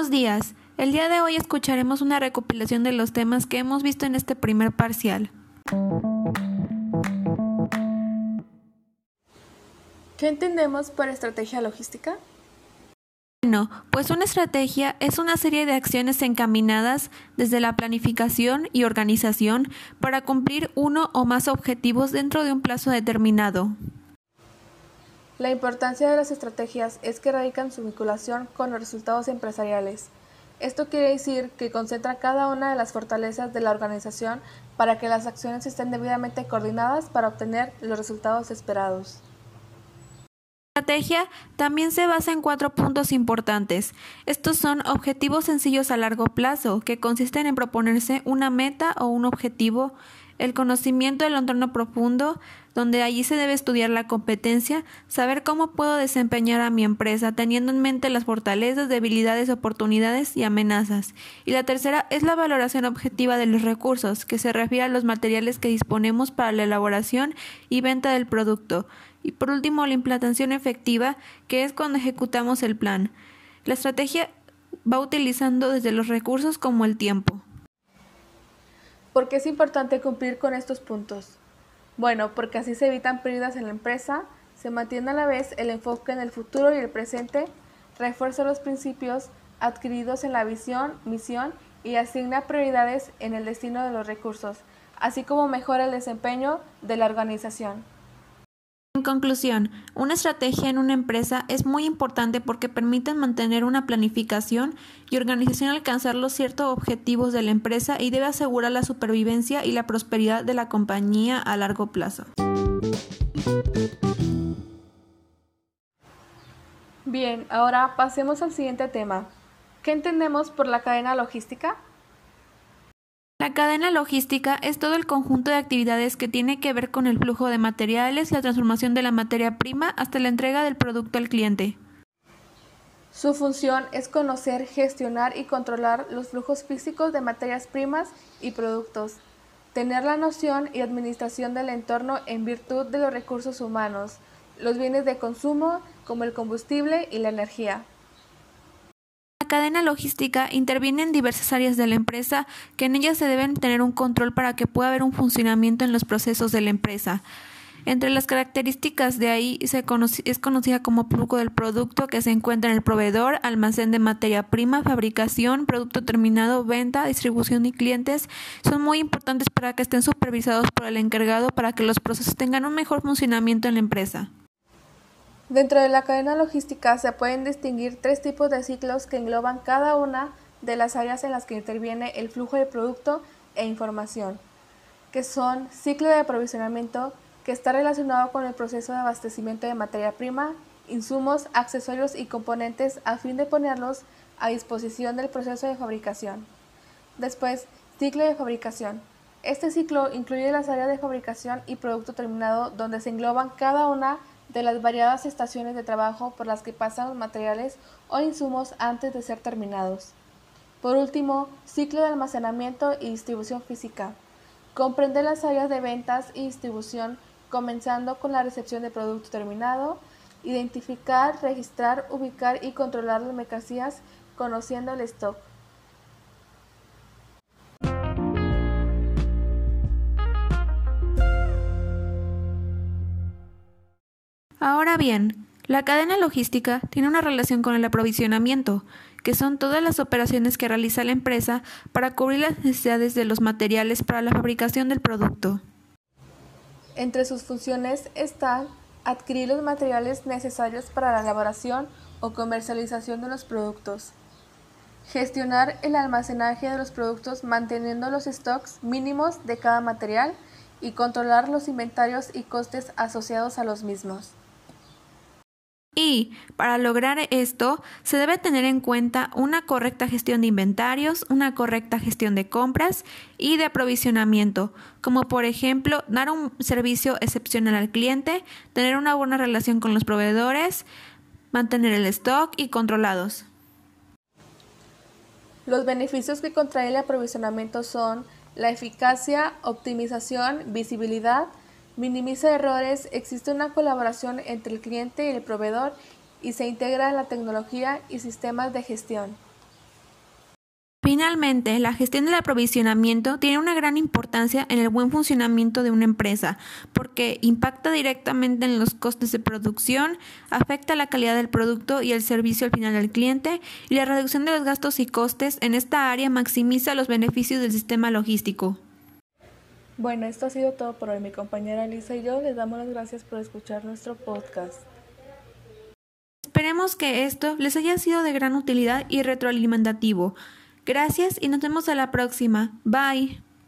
Buenos días. El día de hoy escucharemos una recopilación de los temas que hemos visto en este primer parcial. ¿Qué entendemos por estrategia logística? Bueno, pues una estrategia es una serie de acciones encaminadas desde la planificación y organización para cumplir uno o más objetivos dentro de un plazo determinado. La importancia de las estrategias es que radican su vinculación con los resultados empresariales. Esto quiere decir que concentra cada una de las fortalezas de la organización para que las acciones estén debidamente coordinadas para obtener los resultados esperados. La estrategia también se basa en cuatro puntos importantes. Estos son objetivos sencillos a largo plazo, que consisten en proponerse una meta o un objetivo el conocimiento del entorno profundo, donde allí se debe estudiar la competencia, saber cómo puedo desempeñar a mi empresa, teniendo en mente las fortalezas, debilidades, oportunidades y amenazas. Y la tercera es la valoración objetiva de los recursos, que se refiere a los materiales que disponemos para la elaboración y venta del producto. Y por último, la implantación efectiva, que es cuando ejecutamos el plan. La estrategia va utilizando desde los recursos como el tiempo. ¿Por qué es importante cumplir con estos puntos? Bueno, porque así se evitan pérdidas en la empresa, se mantiene a la vez el enfoque en el futuro y el presente, refuerza los principios adquiridos en la visión, misión y asigna prioridades en el destino de los recursos, así como mejora el desempeño de la organización. En conclusión, una estrategia en una empresa es muy importante porque permite mantener una planificación y organización alcanzar los ciertos objetivos de la empresa y debe asegurar la supervivencia y la prosperidad de la compañía a largo plazo. Bien, ahora pasemos al siguiente tema. ¿Qué entendemos por la cadena logística? La cadena logística es todo el conjunto de actividades que tiene que ver con el flujo de materiales, la transformación de la materia prima hasta la entrega del producto al cliente. Su función es conocer, gestionar y controlar los flujos físicos de materias primas y productos, tener la noción y administración del entorno en virtud de los recursos humanos, los bienes de consumo como el combustible y la energía cadena logística interviene en diversas áreas de la empresa que en ellas se deben tener un control para que pueda haber un funcionamiento en los procesos de la empresa. Entre las características de ahí es conocida como flujo del producto que se encuentra en el proveedor, almacén de materia prima, fabricación, producto terminado, venta, distribución y clientes. Son muy importantes para que estén supervisados por el encargado para que los procesos tengan un mejor funcionamiento en la empresa. Dentro de la cadena logística se pueden distinguir tres tipos de ciclos que engloban cada una de las áreas en las que interviene el flujo de producto e información, que son ciclo de aprovisionamiento, que está relacionado con el proceso de abastecimiento de materia prima, insumos, accesorios y componentes a fin de ponerlos a disposición del proceso de fabricación. Después, ciclo de fabricación. Este ciclo incluye las áreas de fabricación y producto terminado donde se engloban cada una de las variadas estaciones de trabajo por las que pasan los materiales o insumos antes de ser terminados. Por último, ciclo de almacenamiento y distribución física. Comprende las áreas de ventas y distribución comenzando con la recepción de producto terminado, identificar, registrar, ubicar y controlar las mercancías conociendo el stock. Ahora bien, la cadena logística tiene una relación con el aprovisionamiento, que son todas las operaciones que realiza la empresa para cubrir las necesidades de los materiales para la fabricación del producto. Entre sus funciones están adquirir los materiales necesarios para la elaboración o comercialización de los productos, gestionar el almacenaje de los productos manteniendo los stocks mínimos de cada material y controlar los inventarios y costes asociados a los mismos. Y para lograr esto se debe tener en cuenta una correcta gestión de inventarios, una correcta gestión de compras y de aprovisionamiento, como por ejemplo dar un servicio excepcional al cliente, tener una buena relación con los proveedores, mantener el stock y controlados. Los beneficios que contrae el aprovisionamiento son la eficacia, optimización, visibilidad, minimiza errores, existe una colaboración entre el cliente y el proveedor y se integra la tecnología y sistemas de gestión. Finalmente, la gestión del aprovisionamiento tiene una gran importancia en el buen funcionamiento de una empresa, porque impacta directamente en los costes de producción, afecta la calidad del producto y el servicio al final del cliente, y la reducción de los gastos y costes en esta área maximiza los beneficios del sistema logístico. Bueno, esto ha sido todo por hoy. Mi compañera Lisa y yo les damos las gracias por escuchar nuestro podcast. Esperemos que esto les haya sido de gran utilidad y retroalimentativo. Gracias y nos vemos a la próxima. Bye.